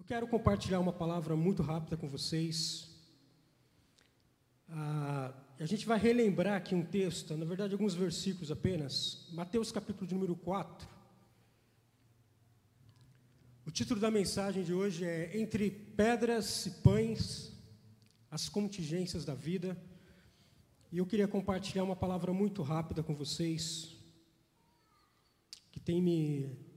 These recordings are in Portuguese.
Eu quero compartilhar uma palavra muito rápida com vocês. Ah, a gente vai relembrar aqui um texto, na verdade, alguns versículos apenas. Mateus capítulo de número 4. O título da mensagem de hoje é Entre Pedras e Pães, as contingências da vida. E eu queria compartilhar uma palavra muito rápida com vocês, que tem me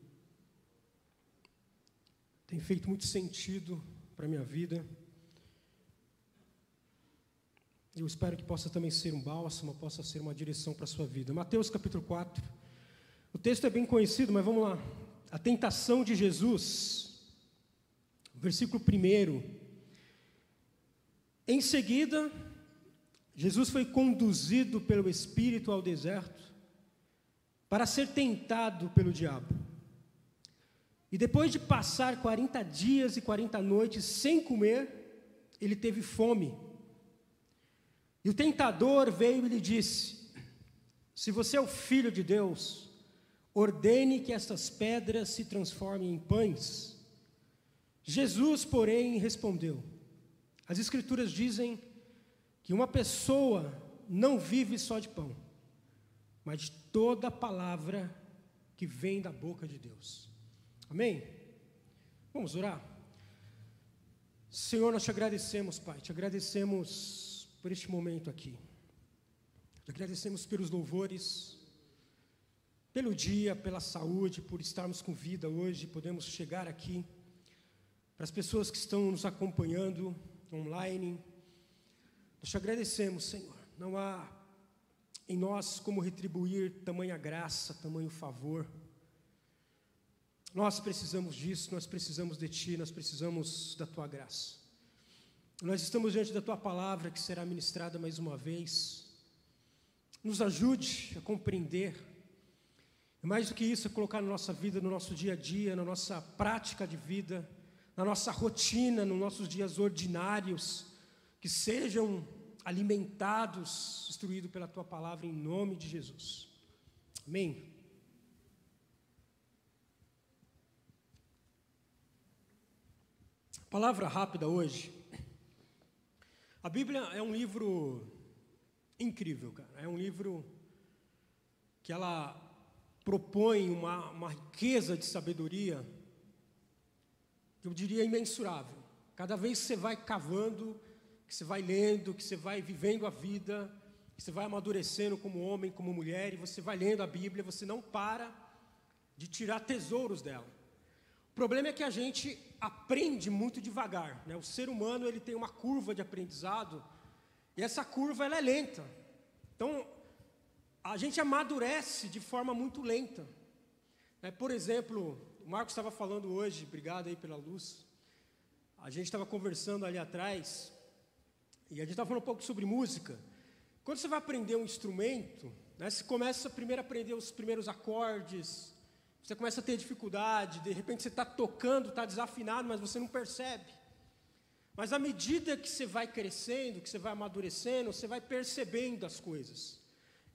tem feito muito sentido para a minha vida. Eu espero que possa também ser um bálsamo, possa ser uma direção para a sua vida. Mateus capítulo 4. O texto é bem conhecido, mas vamos lá. A tentação de Jesus. Versículo 1. Em seguida, Jesus foi conduzido pelo Espírito ao deserto para ser tentado pelo diabo. E depois de passar 40 dias e 40 noites sem comer, ele teve fome. E o tentador veio e lhe disse: Se você é o filho de Deus, ordene que estas pedras se transformem em pães. Jesus, porém, respondeu: As Escrituras dizem que uma pessoa não vive só de pão, mas de toda palavra que vem da boca de Deus. Amém? Vamos orar? Senhor, nós te agradecemos, Pai, te agradecemos por este momento aqui. Te agradecemos pelos louvores, pelo dia, pela saúde, por estarmos com vida hoje, podemos chegar aqui. Para as pessoas que estão nos acompanhando online, nós te agradecemos, Senhor. Não há em nós como retribuir tamanha graça, tamanho favor. Nós precisamos disso, nós precisamos de Ti, nós precisamos da Tua graça. Nós estamos diante da Tua palavra que será ministrada mais uma vez. Nos ajude a compreender. Mais do que isso, é colocar na nossa vida, no nosso dia a dia, na nossa prática de vida, na nossa rotina, nos nossos dias ordinários, que sejam alimentados, instruídos pela Tua palavra, em nome de Jesus. Amém. Palavra rápida hoje. A Bíblia é um livro incrível, cara. É um livro que ela propõe uma, uma riqueza de sabedoria, que eu diria imensurável. Cada vez que você vai cavando, que você vai lendo, que você vai vivendo a vida, que você vai amadurecendo como homem, como mulher, e você vai lendo a Bíblia, você não para de tirar tesouros dela. O problema é que a gente aprende muito devagar. Né? O ser humano ele tem uma curva de aprendizado e essa curva ela é lenta. Então a gente amadurece de forma muito lenta. Né? Por exemplo, o Marcos estava falando hoje, obrigado aí pela luz. A gente estava conversando ali atrás e a gente estava falando um pouco sobre música. Quando você vai aprender um instrumento, né, você começa primeiro a aprender os primeiros acordes, você começa a ter dificuldade, de repente você está tocando, está desafinado, mas você não percebe. Mas à medida que você vai crescendo, que você vai amadurecendo, você vai percebendo as coisas.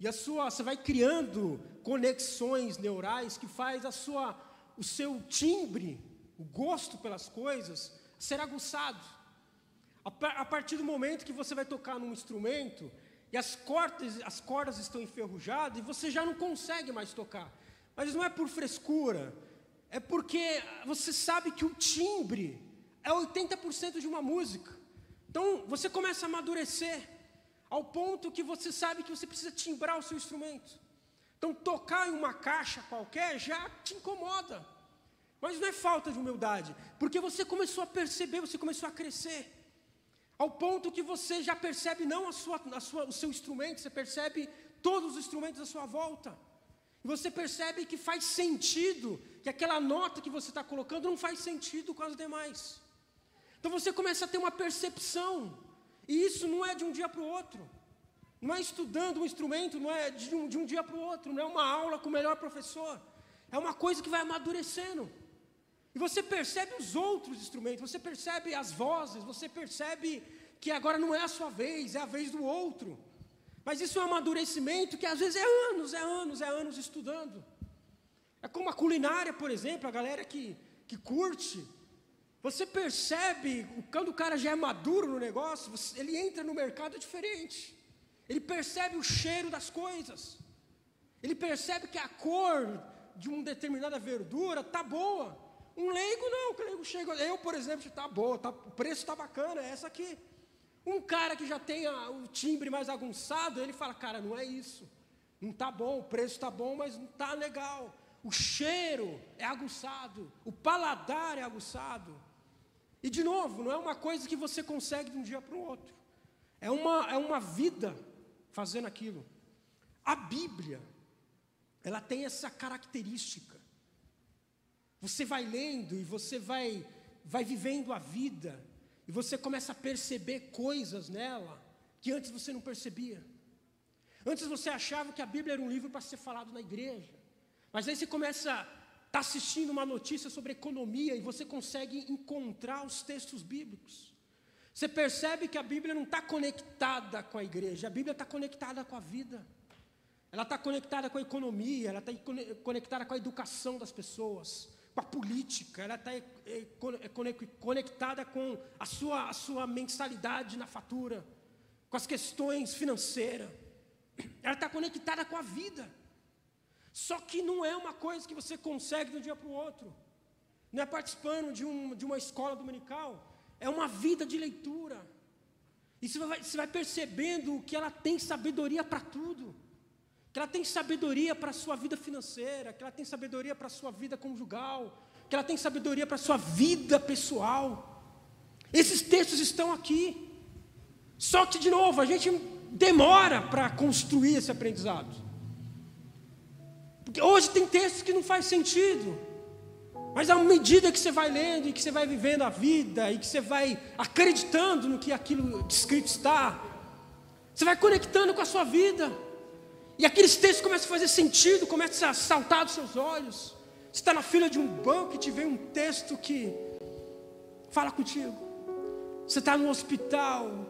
E a sua, você vai criando conexões neurais que faz a sua, o seu timbre, o gosto pelas coisas ser aguçado. A, partir do momento que você vai tocar num instrumento e as cordas, as cordas estão enferrujadas e você já não consegue mais tocar. Mas não é por frescura, é porque você sabe que o timbre é 80% de uma música. Então você começa a amadurecer, ao ponto que você sabe que você precisa timbrar o seu instrumento. Então tocar em uma caixa qualquer já te incomoda. Mas não é falta de humildade, porque você começou a perceber, você começou a crescer. Ao ponto que você já percebe não a sua, a sua, o seu instrumento, você percebe todos os instrumentos à sua volta. E você percebe que faz sentido, que aquela nota que você está colocando não faz sentido com as demais. Então você começa a ter uma percepção, e isso não é de um dia para o outro. Não é estudando um instrumento, não é de um, de um dia para o outro, não é uma aula com o melhor professor. É uma coisa que vai amadurecendo. E você percebe os outros instrumentos, você percebe as vozes, você percebe que agora não é a sua vez, é a vez do outro. Mas isso é um amadurecimento que às vezes é anos, é anos, é anos estudando. É como a culinária, por exemplo, a galera que, que curte, Você percebe, quando o cara já é maduro no negócio, ele entra no mercado diferente. Ele percebe o cheiro das coisas. Ele percebe que a cor de uma determinada verdura tá boa. Um leigo não, o leigo chega, eu, por exemplo, está boa, tá, o preço está bacana, é essa aqui. Um cara que já tem a, o timbre mais agunçado, ele fala, cara, não é isso. Não está bom, o preço está bom, mas não está legal. O cheiro é aguçado, o paladar é aguçado. E de novo, não é uma coisa que você consegue de um dia para o outro. É uma, é uma vida fazendo aquilo. A Bíblia, ela tem essa característica. Você vai lendo e você vai, vai vivendo a vida, e você começa a perceber coisas nela que antes você não percebia. Antes você achava que a Bíblia era um livro para ser falado na igreja. Mas aí você começa a estar tá assistindo uma notícia sobre economia e você consegue encontrar os textos bíblicos. Você percebe que a Bíblia não está conectada com a igreja, a Bíblia está conectada com a vida. Ela está conectada com a economia, ela está conectada com a educação das pessoas, com a política, ela está conectada com a sua, a sua mensalidade na fatura, com as questões financeiras. Ela está conectada com a vida. Só que não é uma coisa que você consegue de um dia para o outro. Não é participando de, um, de uma escola dominical. É uma vida de leitura. E você vai, você vai percebendo que ela tem sabedoria para tudo. Que ela tem sabedoria para a sua vida financeira. Que ela tem sabedoria para a sua vida conjugal. Que ela tem sabedoria para a sua vida pessoal. Esses textos estão aqui. Só que, de novo, a gente demora para construir esse aprendizado. Porque hoje tem textos que não faz sentido. Mas à medida que você vai lendo e que você vai vivendo a vida e que você vai acreditando no que aquilo descrito está, você vai conectando com a sua vida. E aqueles textos começam a fazer sentido, começam a saltar dos seus olhos. Você está na fila de um banco e te vem um texto que fala contigo. Você está no hospital,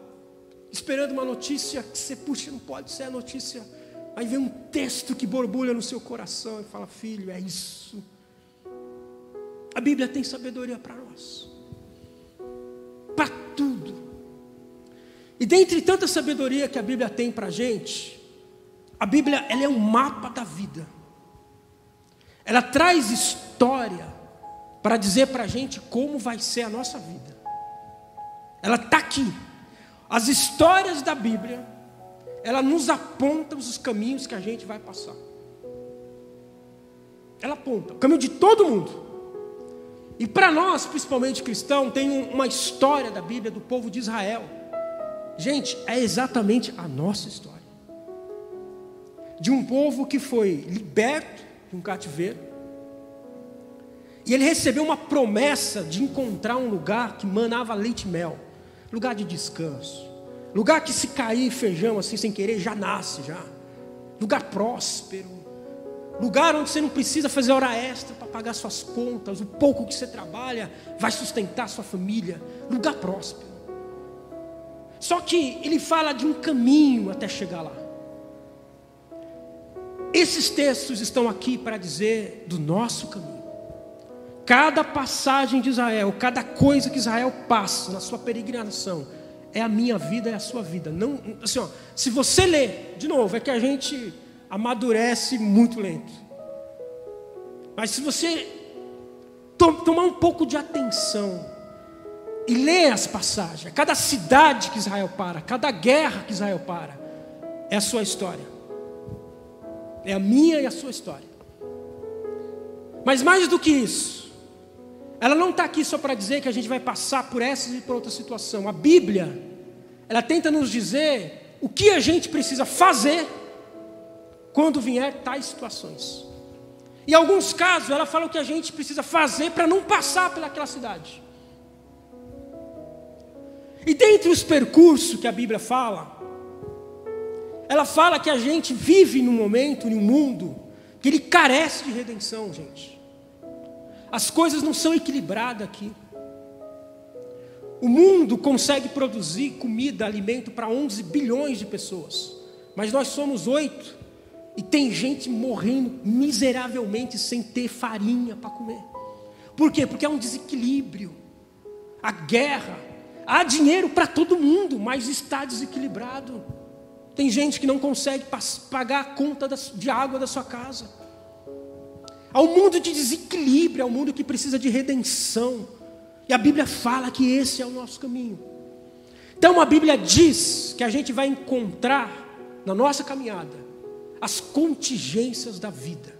esperando uma notícia que você, puxa, não pode ser a notícia Aí vem um texto que borbulha no seu coração e fala: Filho, é isso. A Bíblia tem sabedoria para nós, para tudo. E dentre tanta sabedoria que a Bíblia tem para a gente, a Bíblia ela é um mapa da vida. Ela traz história para dizer para a gente como vai ser a nossa vida. Ela está aqui. As histórias da Bíblia ela nos aponta os caminhos que a gente vai passar. Ela aponta o caminho de todo mundo. E para nós, principalmente cristãos, tem uma história da Bíblia do povo de Israel. Gente, é exatamente a nossa história. De um povo que foi liberto de um cativeiro. E ele recebeu uma promessa de encontrar um lugar que manava leite e mel lugar de descanso Lugar que se cair feijão assim sem querer já nasce já. Lugar próspero. Lugar onde você não precisa fazer hora extra para pagar suas contas. O pouco que você trabalha vai sustentar sua família. Lugar próspero. Só que ele fala de um caminho até chegar lá. Esses textos estão aqui para dizer do nosso caminho. Cada passagem de Israel, cada coisa que Israel passa na sua peregrinação, é a minha vida, é a sua vida. Não, assim, ó, se você ler, de novo, é que a gente amadurece muito lento. Mas se você to, tomar um pouco de atenção e ler as passagens, cada cidade que Israel para, cada guerra que Israel para, é a sua história. É a minha e a sua história. Mas mais do que isso, ela não está aqui só para dizer que a gente vai passar por essa e por outra situação. A Bíblia, ela tenta nos dizer o que a gente precisa fazer quando vier tais situações. Em alguns casos, ela fala o que a gente precisa fazer para não passar pelaquela cidade. E dentre os percursos que a Bíblia fala, ela fala que a gente vive num momento, num mundo, que ele carece de redenção, gente. As coisas não são equilibradas aqui. O mundo consegue produzir comida, alimento para 11 bilhões de pessoas, mas nós somos oito e tem gente morrendo miseravelmente sem ter farinha para comer. Por quê? Porque é um desequilíbrio. a guerra. Há dinheiro para todo mundo, mas está desequilibrado. Tem gente que não consegue pagar a conta de água da sua casa. Há um mundo de desequilíbrio, há um mundo que precisa de redenção. E a Bíblia fala que esse é o nosso caminho. Então a Bíblia diz que a gente vai encontrar na nossa caminhada as contingências da vida.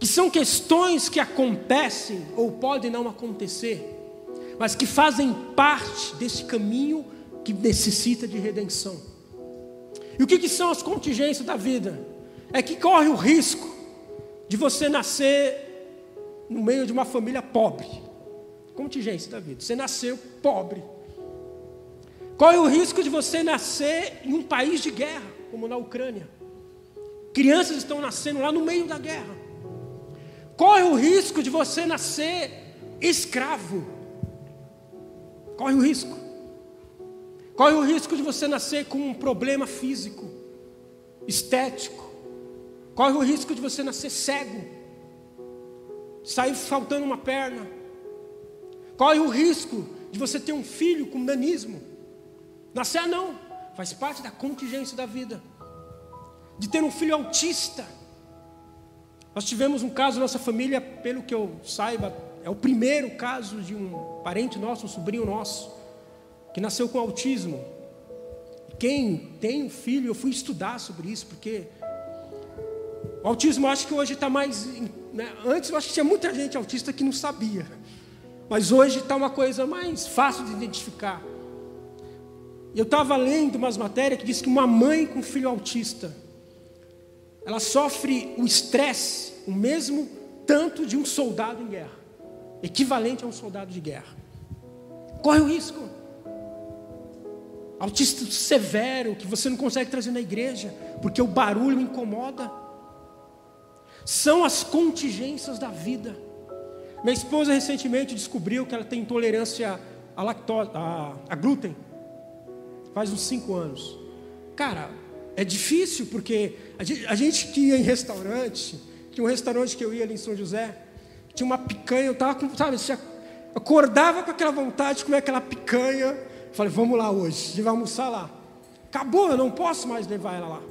Que são questões que acontecem ou podem não acontecer, mas que fazem parte desse caminho que necessita de redenção. E o que, que são as contingências da vida? É que corre o risco de você nascer no meio de uma família pobre. Contingência da vida. Você nasceu pobre. Corre o risco de você nascer em um país de guerra, como na Ucrânia. Crianças estão nascendo lá no meio da guerra. Corre o risco de você nascer escravo. Corre o risco. Corre o risco de você nascer com um problema físico, estético. Corre o risco de você nascer cego, sair faltando uma perna. Corre o risco de você ter um filho com nanismo. Nascer não, faz parte da contingência da vida. De ter um filho autista. Nós tivemos um caso na nossa família, pelo que eu saiba, é o primeiro caso de um parente nosso, um sobrinho nosso, que nasceu com autismo. Quem tem um filho, eu fui estudar sobre isso, porque o autismo acho que hoje está mais. Né? Antes eu acho que tinha muita gente autista que não sabia. Mas hoje está uma coisa mais fácil de identificar. Eu estava lendo umas matérias que diz que uma mãe com filho autista, ela sofre o estresse, o mesmo tanto de um soldado em guerra, equivalente a um soldado de guerra. Corre o risco. Autista severo, que você não consegue trazer na igreja, porque o barulho incomoda. São as contingências da vida. Minha esposa recentemente descobriu que ela tem intolerância à lactose, a, a glúten. Faz uns cinco anos. Cara, é difícil porque a gente, a gente que ia em restaurante, tinha um restaurante que eu ia ali em São José, tinha uma picanha, eu tava com, sabe, acordava com aquela vontade de comer aquela picanha. Falei, vamos lá hoje, gente vai almoçar lá. Acabou, eu não posso mais levar ela lá.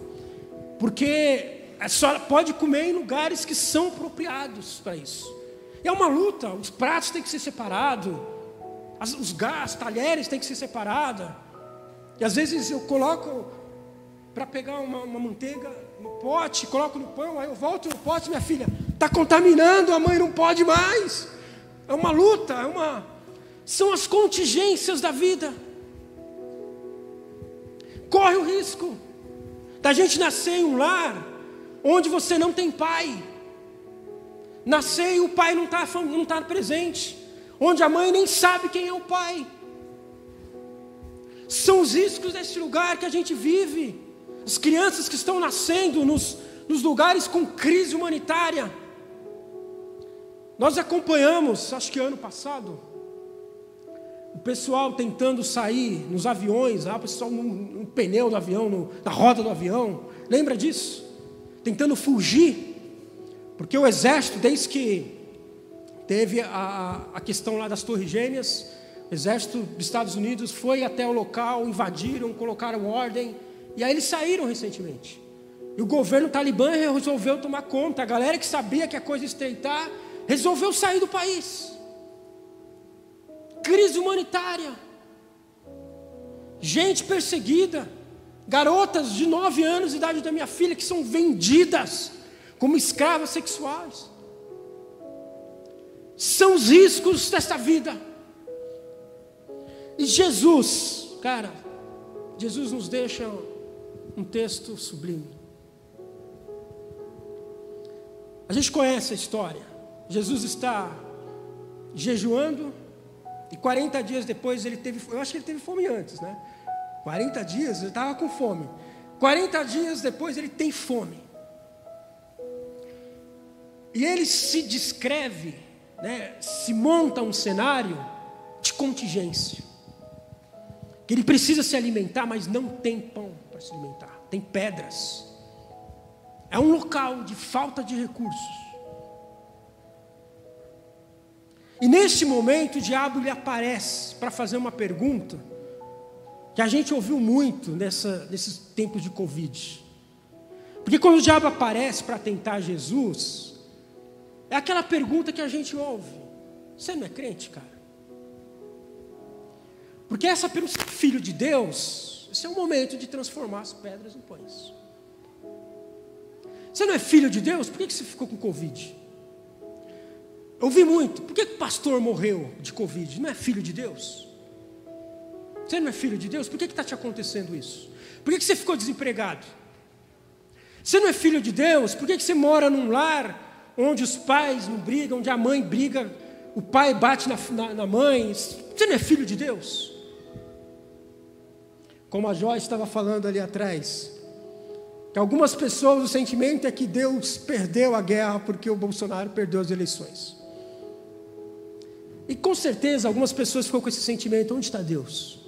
Porque senhora pode comer em lugares que são apropriados para isso. E é uma luta, os pratos têm que ser separados, os gás, talheres têm que ser separados. E às vezes eu coloco para pegar uma, uma, manteiga no pote, coloco no pão, aí eu volto no pote, minha filha, está contaminando, a mãe não pode mais. É uma luta, é uma. São as contingências da vida. Corre o risco da gente nascer em um lar onde você não tem pai. Nascer e o pai não está não tá presente. Onde a mãe nem sabe quem é o pai. São os riscos desse lugar que a gente vive. As crianças que estão nascendo nos, nos lugares com crise humanitária. Nós acompanhamos, acho que ano passado, o pessoal tentando sair nos aviões, ah, o pessoal no, no pneu do avião, no, na roda do avião. Lembra disso? tentando fugir, porque o exército, desde que teve a, a questão lá das Torres Gêmeas, o exército dos Estados Unidos foi até o local, invadiram, colocaram ordem, e aí eles saíram recentemente. E o governo talibã resolveu tomar conta, a galera que sabia que a coisa estreitar, resolveu sair do país. Crise humanitária. Gente perseguida garotas de nove anos de idade da minha filha que são vendidas como escravas sexuais. São os riscos dessa vida. E Jesus, cara, Jesus nos deixa um texto sublime. A gente conhece a história. Jesus está jejuando e 40 dias depois ele teve, eu acho que ele teve fome antes, né? 40 dias, ele estava com fome. 40 dias depois ele tem fome. E ele se descreve, né, se monta um cenário de contingência. Que ele precisa se alimentar, mas não tem pão para se alimentar, tem pedras. É um local de falta de recursos. E neste momento o diabo lhe aparece para fazer uma pergunta que a gente ouviu muito nessa, nesses tempos de Covid. Porque quando o diabo aparece para tentar Jesus, é aquela pergunta que a gente ouve: Você não é crente, cara? Porque essa pergunta, é filho de Deus, esse é o momento de transformar as pedras em pães. Você não é filho de Deus? Por que você ficou com Covid? Eu ouvi muito. Por que o pastor morreu de Covid? Não é filho de Deus? Você não é filho de Deus? Por que está te acontecendo isso? Por que você ficou desempregado? Você não é filho de Deus? Por que você mora num lar onde os pais não brigam, onde a mãe briga, o pai bate na, na, na mãe? Você não é filho de Deus? Como a Joyce estava falando ali atrás, que algumas pessoas o sentimento é que Deus perdeu a guerra porque o Bolsonaro perdeu as eleições. E com certeza algumas pessoas ficam com esse sentimento: onde está Deus?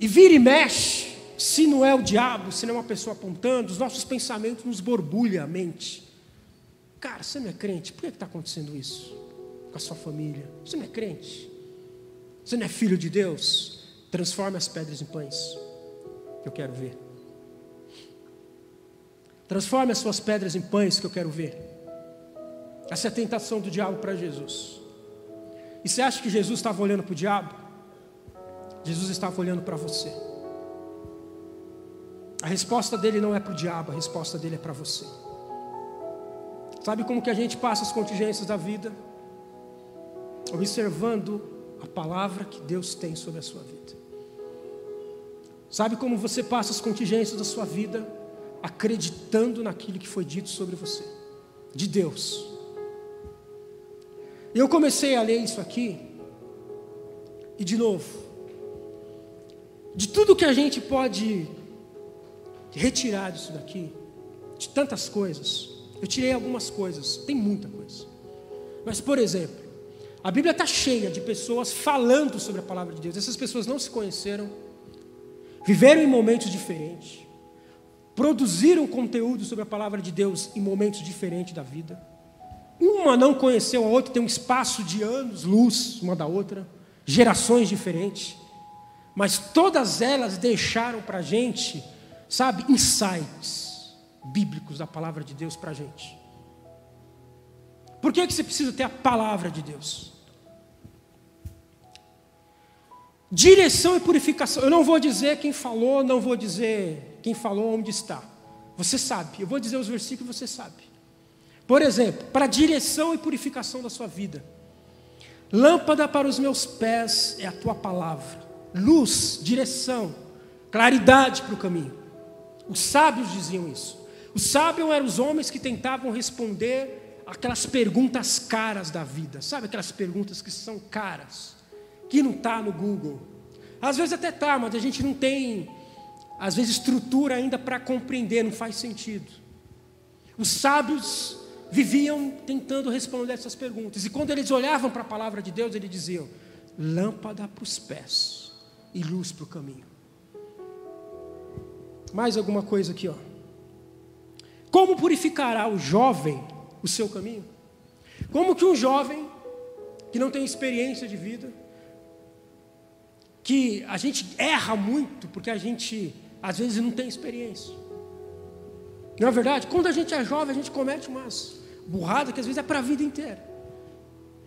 E vira e mexe, se não é o diabo, se não é uma pessoa apontando, os nossos pensamentos nos borbulham a mente. Cara, você não é crente, por que está acontecendo isso? Com a sua família? Você não é crente? Você não é filho de Deus? Transforme as pedras em pães. Eu quero ver. Transforme as suas pedras em pães que eu quero ver. Essa é a tentação do diabo para Jesus. E você acha que Jesus estava olhando para o diabo? Jesus estava olhando para você. A resposta dele não é para o diabo, a resposta dele é para você. Sabe como que a gente passa as contingências da vida? Observando a palavra que Deus tem sobre a sua vida. Sabe como você passa as contingências da sua vida? acreditando naquilo que foi dito sobre você, de Deus. E eu comecei a ler isso aqui, e de novo, de tudo que a gente pode retirar disso daqui, de tantas coisas, eu tirei algumas coisas, tem muita coisa. Mas, por exemplo, a Bíblia está cheia de pessoas falando sobre a palavra de Deus. Essas pessoas não se conheceram, viveram em momentos diferentes, produziram conteúdo sobre a palavra de Deus em momentos diferentes da vida. Uma não conheceu a outra, tem um espaço de anos, luz uma da outra, gerações diferentes. Mas todas elas deixaram para a gente, sabe, insights bíblicos da palavra de Deus para a gente. Por que, que você precisa ter a palavra de Deus? Direção e purificação. Eu não vou dizer quem falou, não vou dizer quem falou onde está. Você sabe. Eu vou dizer os versículos, você sabe. Por exemplo, para direção e purificação da sua vida. Lâmpada para os meus pés é a tua palavra. Luz, direção, claridade para o caminho. Os sábios diziam isso. Os sábios eram os homens que tentavam responder aquelas perguntas caras da vida. Sabe aquelas perguntas que são caras? que não está no Google. Às vezes até está, mas a gente não tem, às vezes, estrutura ainda para compreender, não faz sentido. Os sábios viviam tentando responder essas perguntas, e quando eles olhavam para a palavra de Deus, eles diziam: lâmpada para os pés e luz para o caminho. Mais alguma coisa aqui, ó. Como purificará o jovem o seu caminho? Como que um jovem que não tem experiência de vida, que a gente erra muito porque a gente às vezes não tem experiência. Não é verdade? Quando a gente é jovem, a gente comete umas burradas que às vezes é para a vida inteira.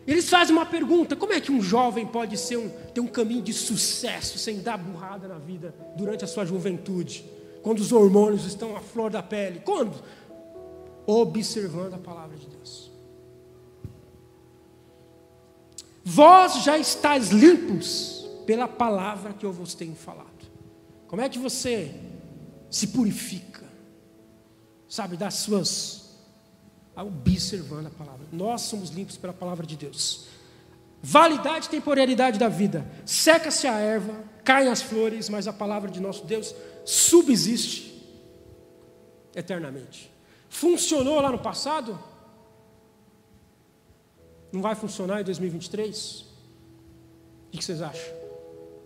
Eles fazem uma pergunta: como é que um jovem pode um, ter um caminho de sucesso sem dar burrada na vida durante a sua juventude, quando os hormônios estão à flor da pele? Quando? Observando a palavra de Deus. Vós já estáis limpos pela palavra que eu vos tenho falado. Como é que você se purifica? Sabe, das suas. Observando a palavra. Nós somos limpos pela palavra de Deus. Validade e temporalidade da vida. Seca-se a erva, caem as flores, mas a palavra de nosso Deus subsiste eternamente. Funcionou lá no passado? Não vai funcionar em 2023? O que vocês acham?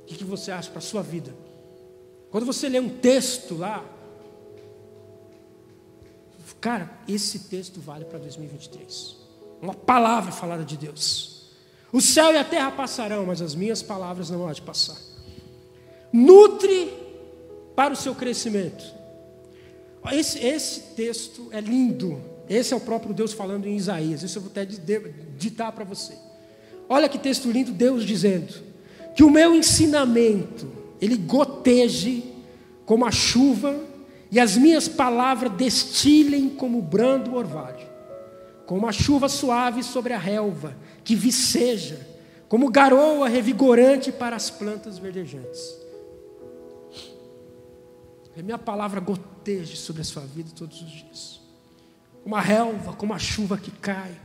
O que você acha para a sua vida? Quando você lê um texto lá, cara, esse texto vale para 2023. Uma palavra falada de Deus. O céu e a terra passarão, mas as minhas palavras não há de passar. Nutre para o seu crescimento. Esse, esse texto é lindo. Esse é o próprio Deus falando em Isaías. Isso eu vou até ditar para você. Olha que texto lindo, Deus dizendo que o meu ensinamento ele goteje como a chuva e as minhas palavras destilem como brando orvalho, como a chuva suave sobre a relva que viceja, como garoa revigorante para as plantas verdejantes. Que a minha palavra goteje sobre a sua vida todos os dias. Como a relva, como a chuva que cai,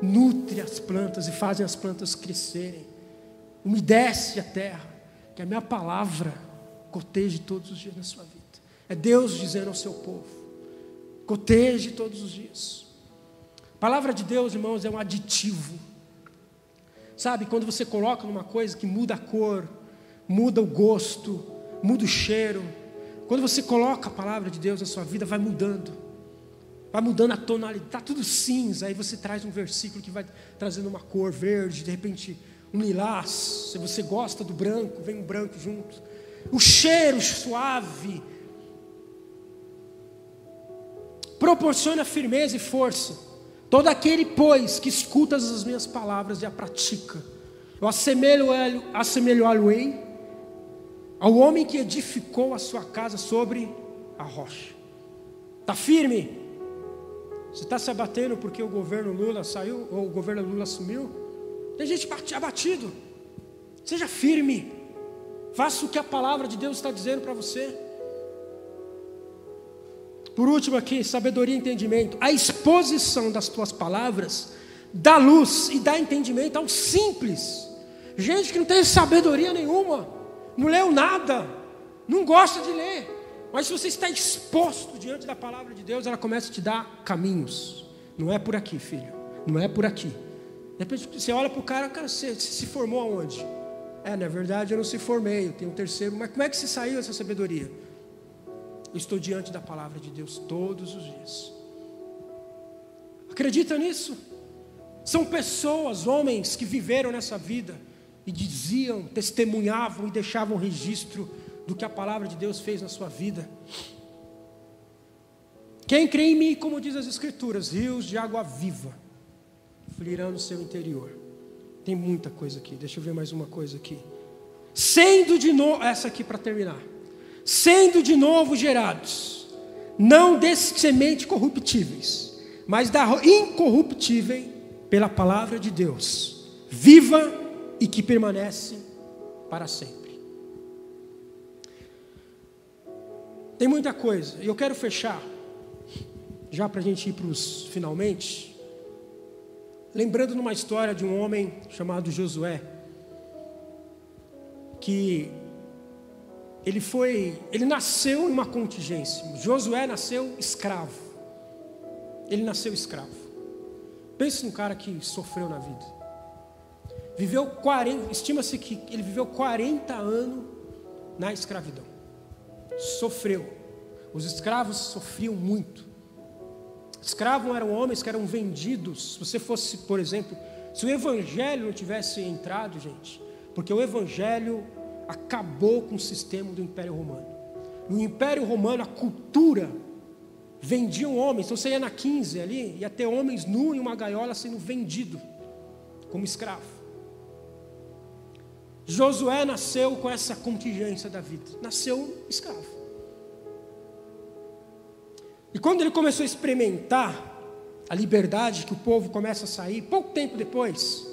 nutre as plantas e fazem as plantas crescerem. Umedece a terra. Que a minha palavra goteje todos os dias na sua vida. É Deus dizendo ao seu povo: goteje todos os dias. A palavra de Deus, irmãos, é um aditivo. Sabe, quando você coloca numa coisa que muda a cor, muda o gosto, muda o cheiro, quando você coloca a palavra de Deus na sua vida, vai mudando. Vai mudando a tonalidade, está tudo cinza, aí você traz um versículo que vai trazendo uma cor verde, de repente um lilás, se você gosta do branco, vem um branco junto. O cheiro suave proporciona firmeza e força. Todo aquele, pois, que escuta as minhas palavras e a pratica, eu assemelho-o assemelho ao homem que edificou a sua casa sobre a rocha. Está firme? Você está se abatendo porque o governo Lula saiu, ou o governo Lula sumiu? Tem gente abatido. Seja firme. Faça o que a palavra de Deus está dizendo para você. Por último aqui, sabedoria e entendimento. A exposição das tuas palavras dá luz e dá entendimento ao simples. Gente que não tem sabedoria nenhuma não leu nada, não gosta de ler. Mas se você está exposto diante da palavra de Deus, ela começa a te dar caminhos. Não é por aqui, filho. Não é por aqui. Depois você olha para o cara, cara, você, você se formou aonde? É, na verdade eu não se formei, eu tenho um terceiro. Mas como é que se saiu essa sabedoria? Eu estou diante da palavra de Deus todos os dias. Acredita nisso? São pessoas, homens que viveram nessa vida e diziam, testemunhavam e deixavam registro do que a palavra de Deus fez na sua vida. Quem crê em mim, como diz as Escrituras, rios de água viva fluirão no seu interior. Tem muita coisa aqui, deixa eu ver mais uma coisa aqui. Sendo de novo, essa aqui para terminar. Sendo de novo gerados, não de semente corruptíveis, mas da incorruptível pela palavra de Deus, viva e que permanece para sempre. Tem muita coisa, e eu quero fechar, já para a gente ir para os finalmente, lembrando numa história de um homem chamado Josué, que ele foi, ele nasceu em uma contingência. Josué nasceu escravo. Ele nasceu escravo. Pense num cara que sofreu na vida. Viveu 40, estima-se que ele viveu 40 anos na escravidão. Sofreu. Os escravos sofriam muito. Escravos eram homens que eram vendidos. Se você fosse, por exemplo, se o evangelho não tivesse entrado, gente, porque o evangelho acabou com o sistema do Império Romano. No Império Romano, a cultura vendiam homens. Então você ia na 15 ali, ia ter homens nu em uma gaiola sendo vendido como escravo. Josué nasceu com essa contingência da vida, nasceu escravo. E quando ele começou a experimentar a liberdade que o povo começa a sair, pouco tempo depois,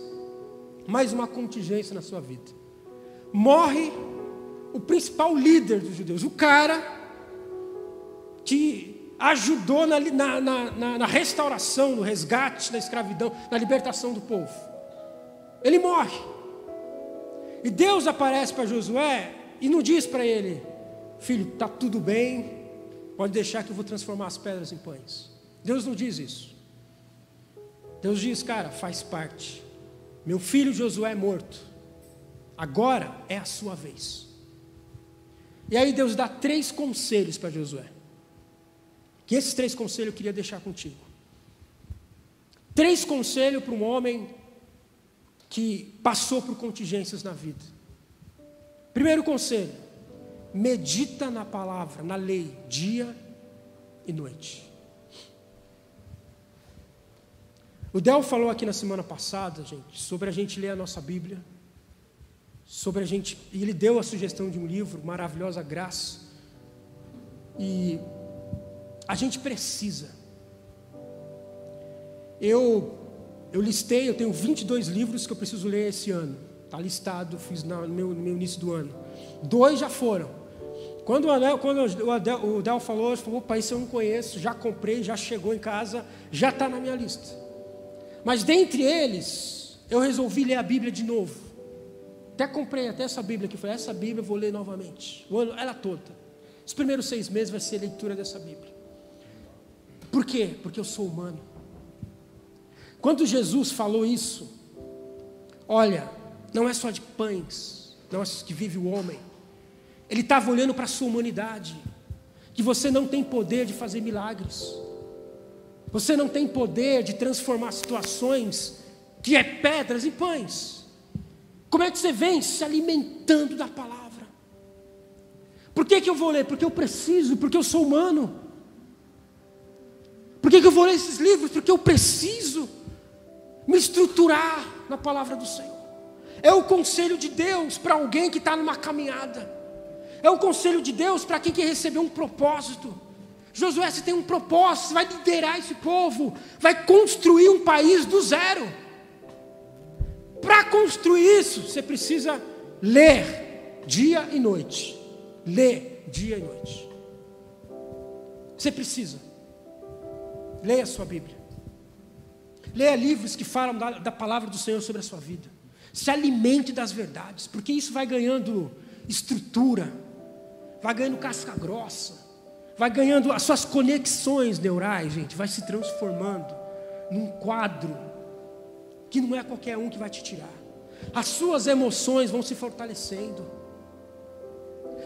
mais uma contingência na sua vida. Morre o principal líder dos judeus, o cara que ajudou na, na, na, na restauração, no resgate da escravidão, na libertação do povo. Ele morre. E Deus aparece para Josué e não diz para ele: Filho, está tudo bem, pode deixar que eu vou transformar as pedras em pães. Deus não diz isso. Deus diz, cara, faz parte. Meu filho Josué é morto. Agora é a sua vez. E aí Deus dá três conselhos para Josué. Que esses três conselhos eu queria deixar contigo. Três conselhos para um homem que passou por contingências na vida. Primeiro conselho: medita na palavra, na lei, dia e noite. O Del falou aqui na semana passada, gente, sobre a gente ler a nossa Bíblia, sobre a gente, e ele deu a sugestão de um livro, Maravilhosa Graça. E a gente precisa. Eu eu listei, eu tenho 22 livros que eu preciso ler esse ano. Está listado, fiz no meu, no meu início do ano. Dois já foram. Quando o Adel, quando o Adel, o Adel falou, ele falou, opa, isso eu não conheço, já comprei, já chegou em casa, já está na minha lista. Mas dentre eles, eu resolvi ler a Bíblia de novo. Até comprei até essa Bíblia aqui. Falei, essa Bíblia eu vou ler novamente. O ano, ela toda. Os primeiros seis meses vai ser a leitura dessa Bíblia. Por quê? Porque eu sou humano. Quando Jesus falou isso, olha, não é só de pães, não é que vive o homem. Ele estava olhando para a sua humanidade, que você não tem poder de fazer milagres. Você não tem poder de transformar situações que é pedras em pães. Como é que você vem se alimentando da palavra? Por que, que eu vou ler? Porque eu preciso, porque eu sou humano. Por que, que eu vou ler esses livros? Porque eu preciso me estruturar na palavra do Senhor. É o conselho de Deus para alguém que está numa caminhada. É o conselho de Deus para quem quer receber um propósito. Josué, você tem um propósito, você vai liderar esse povo, vai construir um país do zero. Para construir isso, você precisa ler dia e noite. Ler dia e noite. Você precisa. Leia a sua Bíblia. Leia livros que falam da, da palavra do Senhor sobre a sua vida. Se alimente das verdades, porque isso vai ganhando estrutura, vai ganhando casca grossa vai ganhando as suas conexões neurais, gente, vai se transformando num quadro que não é qualquer um que vai te tirar. As suas emoções vão se fortalecendo.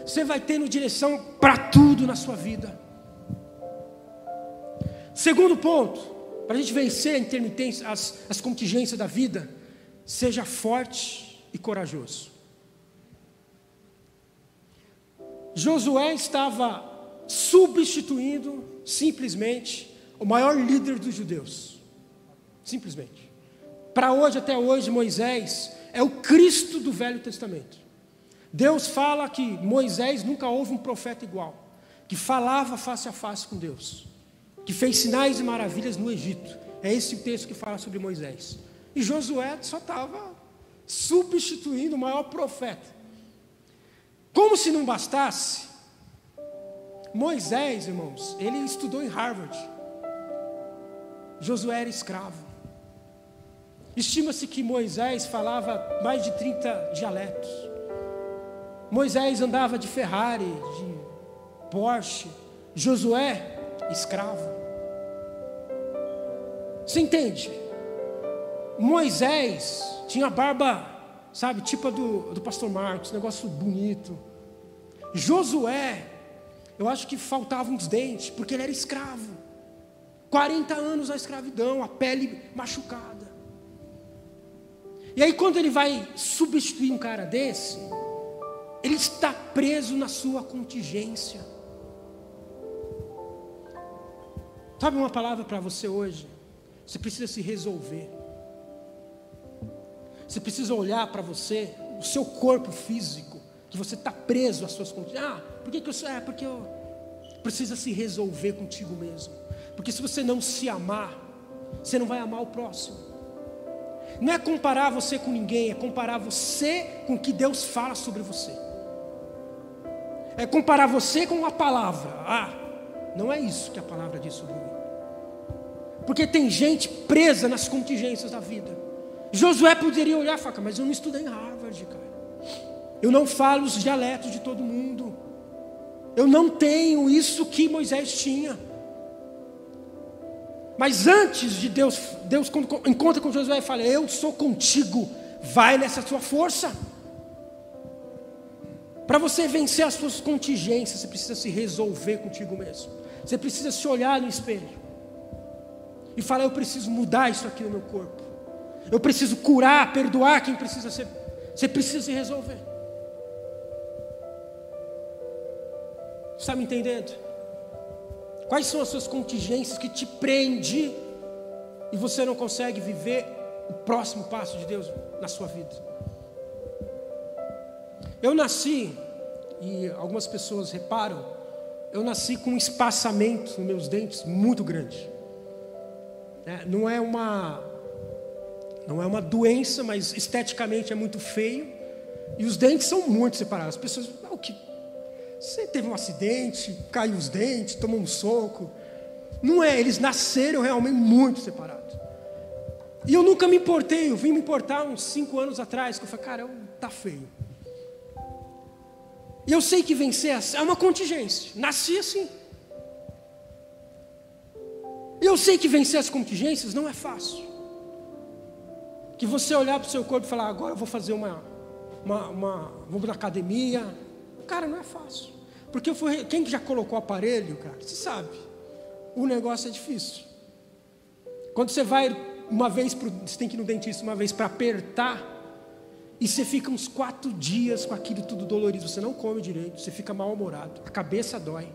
Você vai tendo direção para tudo na sua vida. Segundo ponto, para a gente vencer a intermitência, as, as contingências da vida, seja forte e corajoso. Josué estava substituindo simplesmente o maior líder dos judeus. Simplesmente. Para hoje, até hoje, Moisés é o Cristo do Velho Testamento. Deus fala que Moisés nunca houve um profeta igual, que falava face a face com Deus, que fez sinais e maravilhas no Egito. É esse o texto que fala sobre Moisés. E Josué só estava substituindo o maior profeta. Como se não bastasse, Moisés, irmãos, ele estudou em Harvard. Josué era escravo. Estima-se que Moisés falava mais de 30 dialetos. Moisés andava de Ferrari, de Porsche. Josué, escravo. Você entende? Moisés tinha barba, sabe, tipo do, do pastor Marcos, negócio bonito. Josué eu acho que faltavam uns dentes, porque ele era escravo. 40 anos a escravidão, a pele machucada. E aí, quando ele vai substituir um cara desse, ele está preso na sua contingência. Sabe uma palavra para você hoje? Você precisa se resolver. Você precisa olhar para você, o seu corpo físico, que você está preso às suas contingências. Ah, por que, que eu. É, porque eu. Precisa se resolver contigo mesmo. Porque se você não se amar, você não vai amar o próximo. Não é comparar você com ninguém, é comparar você com o que Deus fala sobre você. É comparar você com a palavra. Ah, não é isso que a palavra diz sobre mim. Porque tem gente presa nas contingências da vida. Josué poderia olhar e falar, mas eu não estudei em Harvard, cara. Eu não falo os dialetos de todo mundo. Eu não tenho isso que Moisés tinha. Mas antes de Deus, Deus quando encontra com Josué e fala: Eu sou contigo, vai nessa sua força. Para você vencer as suas contingências, você precisa se resolver contigo mesmo. Você precisa se olhar no espelho. e fala: Eu preciso mudar isso aqui no meu corpo. Eu preciso curar, perdoar quem precisa ser. Você precisa se resolver. Está me entendendo? Quais são as suas contingências que te prende e você não consegue viver o próximo passo de Deus na sua vida? Eu nasci, e algumas pessoas reparam, eu nasci com um espaçamento nos meus dentes muito grande. É, não é uma não é uma doença, mas esteticamente é muito feio. E os dentes são muito separados. As pessoas, você teve um acidente, caiu os dentes, tomou um soco. Não é, eles nasceram realmente muito separados. E eu nunca me importei, eu vim me importar uns cinco anos atrás, que eu falei, cara, tá feio. E eu sei que vencer é uma contingência. Nasci assim. E eu sei que vencer as contingências não é fácil. Que você olhar para o seu corpo e falar, agora eu vou fazer uma, uma, uma vou na academia. Cara, não é fácil. Porque eu fui, quem já colocou aparelho, cara, você sabe. O negócio é difícil. Quando você vai uma vez, pro, você tem que ir no dentista uma vez para apertar e você fica uns quatro dias com aquilo tudo dolorido. Você não come direito, você fica mal-humorado, a cabeça dói.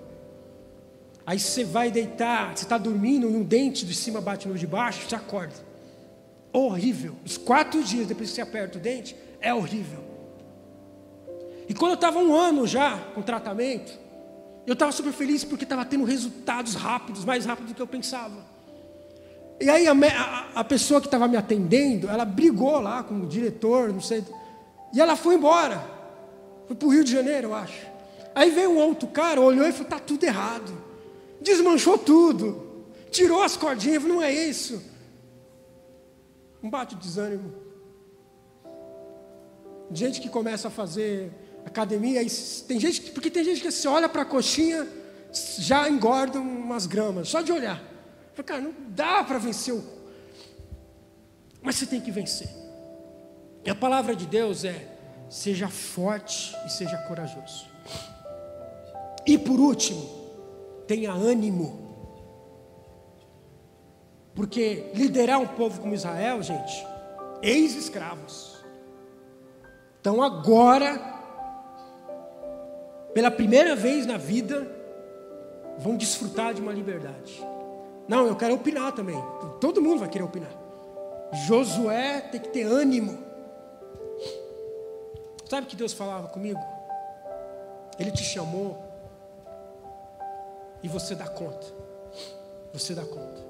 Aí você vai deitar, você está dormindo e um dente de cima bate no de baixo, você acorda. Horrível. Os quatro dias depois que você aperta o dente, é horrível. E quando eu estava um ano já com tratamento, eu estava super feliz porque estava tendo resultados rápidos, mais rápidos do que eu pensava. E aí a, a, a pessoa que estava me atendendo, ela brigou lá com o diretor, não sei, e ela foi embora. Foi para o Rio de Janeiro, eu acho. Aí veio um outro cara, olhou e falou: está tudo errado. Desmanchou tudo. Tirou as cordinhas, falou, não é isso. Um bate de desânimo. Gente que começa a fazer academia, tem gente, porque tem gente que se olha para a coxinha, já engorda umas gramas, só de olhar. Falei, cara, não dá para vencer o. Mas você tem que vencer. E a palavra de Deus é: seja forte e seja corajoso. E por último, tenha ânimo. Porque liderar um povo como Israel, gente, ex-escravos. Então agora, pela primeira vez na vida, vão desfrutar de uma liberdade. Não, eu quero opinar também. Todo mundo vai querer opinar. Josué tem que ter ânimo. Sabe que Deus falava comigo? Ele te chamou e você dá conta. Você dá conta.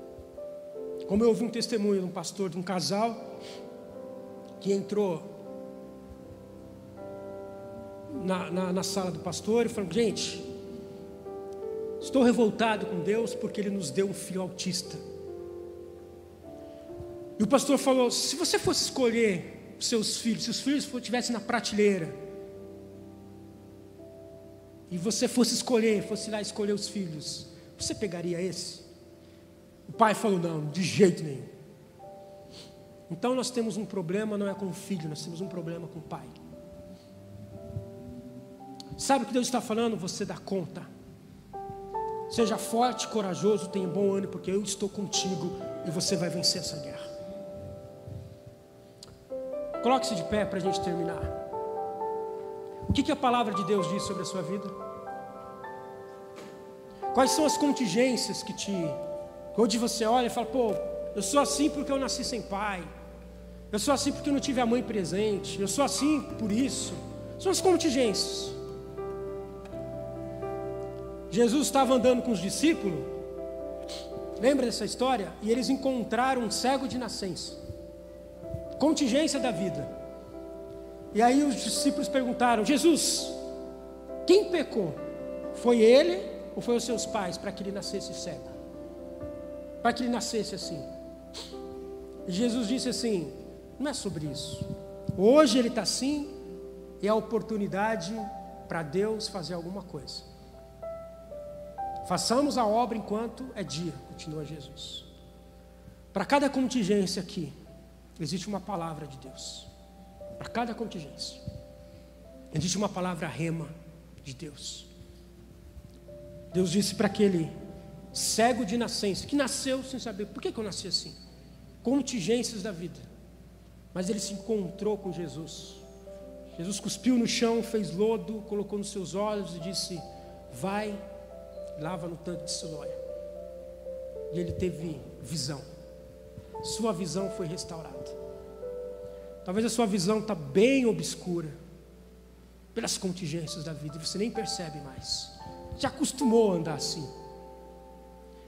Como eu ouvi um testemunho de um pastor de um casal que entrou na, na, na sala do pastor e falou: Gente, estou revoltado com Deus porque Ele nos deu um filho autista. E o pastor falou: Se você fosse escolher seus filhos, se os filhos estivessem na prateleira, e você fosse escolher, fosse lá escolher os filhos, você pegaria esse? O pai falou: não, de jeito nenhum. Então nós temos um problema, não é com o filho, nós temos um problema com o pai. Sabe o que Deus está falando? Você dá conta. Seja forte, corajoso, tenha bom ânimo, porque eu estou contigo e você vai vencer essa guerra. Coloque-se de pé para a gente terminar. O que, que a palavra de Deus diz sobre a sua vida? Quais são as contingências que te. Onde você olha e fala, pô, eu sou assim porque eu nasci sem pai. Eu sou assim porque eu não tive a mãe presente. Eu sou assim por isso. São as contingências. Jesus estava andando com os discípulos. Lembra dessa história? E eles encontraram um cego de nascença contingência da vida. E aí os discípulos perguntaram: Jesus, quem pecou? Foi ele ou foi os seus pais para que ele nascesse cego? Para que ele nascesse assim? E Jesus disse assim: não é sobre isso. Hoje ele está assim e é a oportunidade para Deus fazer alguma coisa. Façamos a obra enquanto é dia, continua Jesus. Para cada contingência aqui, existe uma palavra de Deus para cada contingência. Existe uma palavra rema de Deus. Deus disse para aquele cego de nascença, que nasceu sem saber por que, que eu nasci assim. Contingências da vida. Mas ele se encontrou com Jesus. Jesus cuspiu no chão, fez lodo, colocou nos seus olhos e disse: Vai, lava no tanque de Siloé. E ele teve visão. Sua visão foi restaurada. Talvez a sua visão está bem obscura pelas contingências da vida, você nem percebe mais. Já acostumou a andar assim.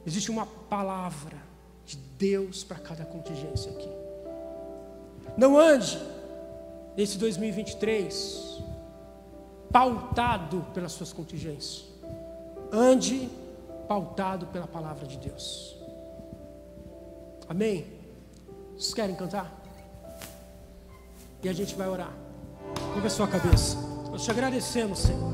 Existe uma palavra de Deus para cada contingência aqui. Não ande nesse 2023 pautado pelas suas contingências. Ande pautado pela palavra de Deus. Amém? Vocês querem cantar? E a gente vai orar. Curva a sua cabeça. Nós te agradecemos, Senhor.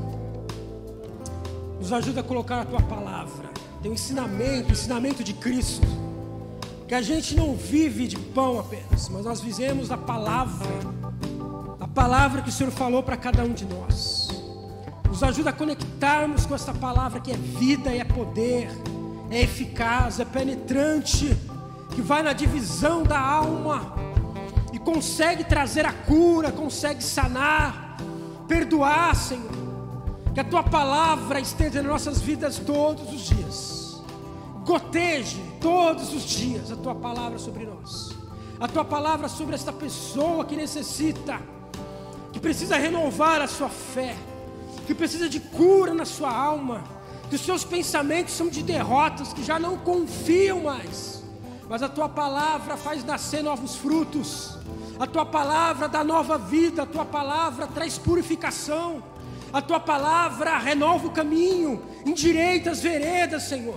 Nos ajuda a colocar a tua palavra. Tem um ensinamento, ensinamento de Cristo. Que a gente não vive de pão apenas, mas nós vivemos da palavra. A palavra que o Senhor falou para cada um de nós. Nos ajuda a conectarmos com essa palavra que é vida e é poder, é eficaz, é penetrante, que vai na divisão da alma e consegue trazer a cura, consegue sanar, perdoar, Senhor. Que a tua palavra esteja nas nossas vidas todos os dias. Goteje todos os dias a tua palavra sobre nós. A tua palavra sobre esta pessoa que necessita, que precisa renovar a sua fé, que precisa de cura na sua alma, que os seus pensamentos são de derrotas, que já não confiam mais. Mas a tua palavra faz nascer novos frutos. A tua palavra dá nova vida, a tua palavra traz purificação. A tua palavra renova o caminho, endireita as veredas, Senhor.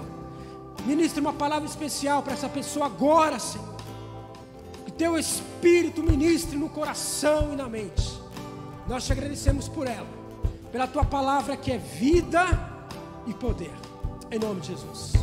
Ministre uma palavra especial para essa pessoa agora, Senhor. Que teu Espírito ministre no coração e na mente. Nós te agradecemos por ela, pela tua palavra que é vida e poder. Em nome de Jesus.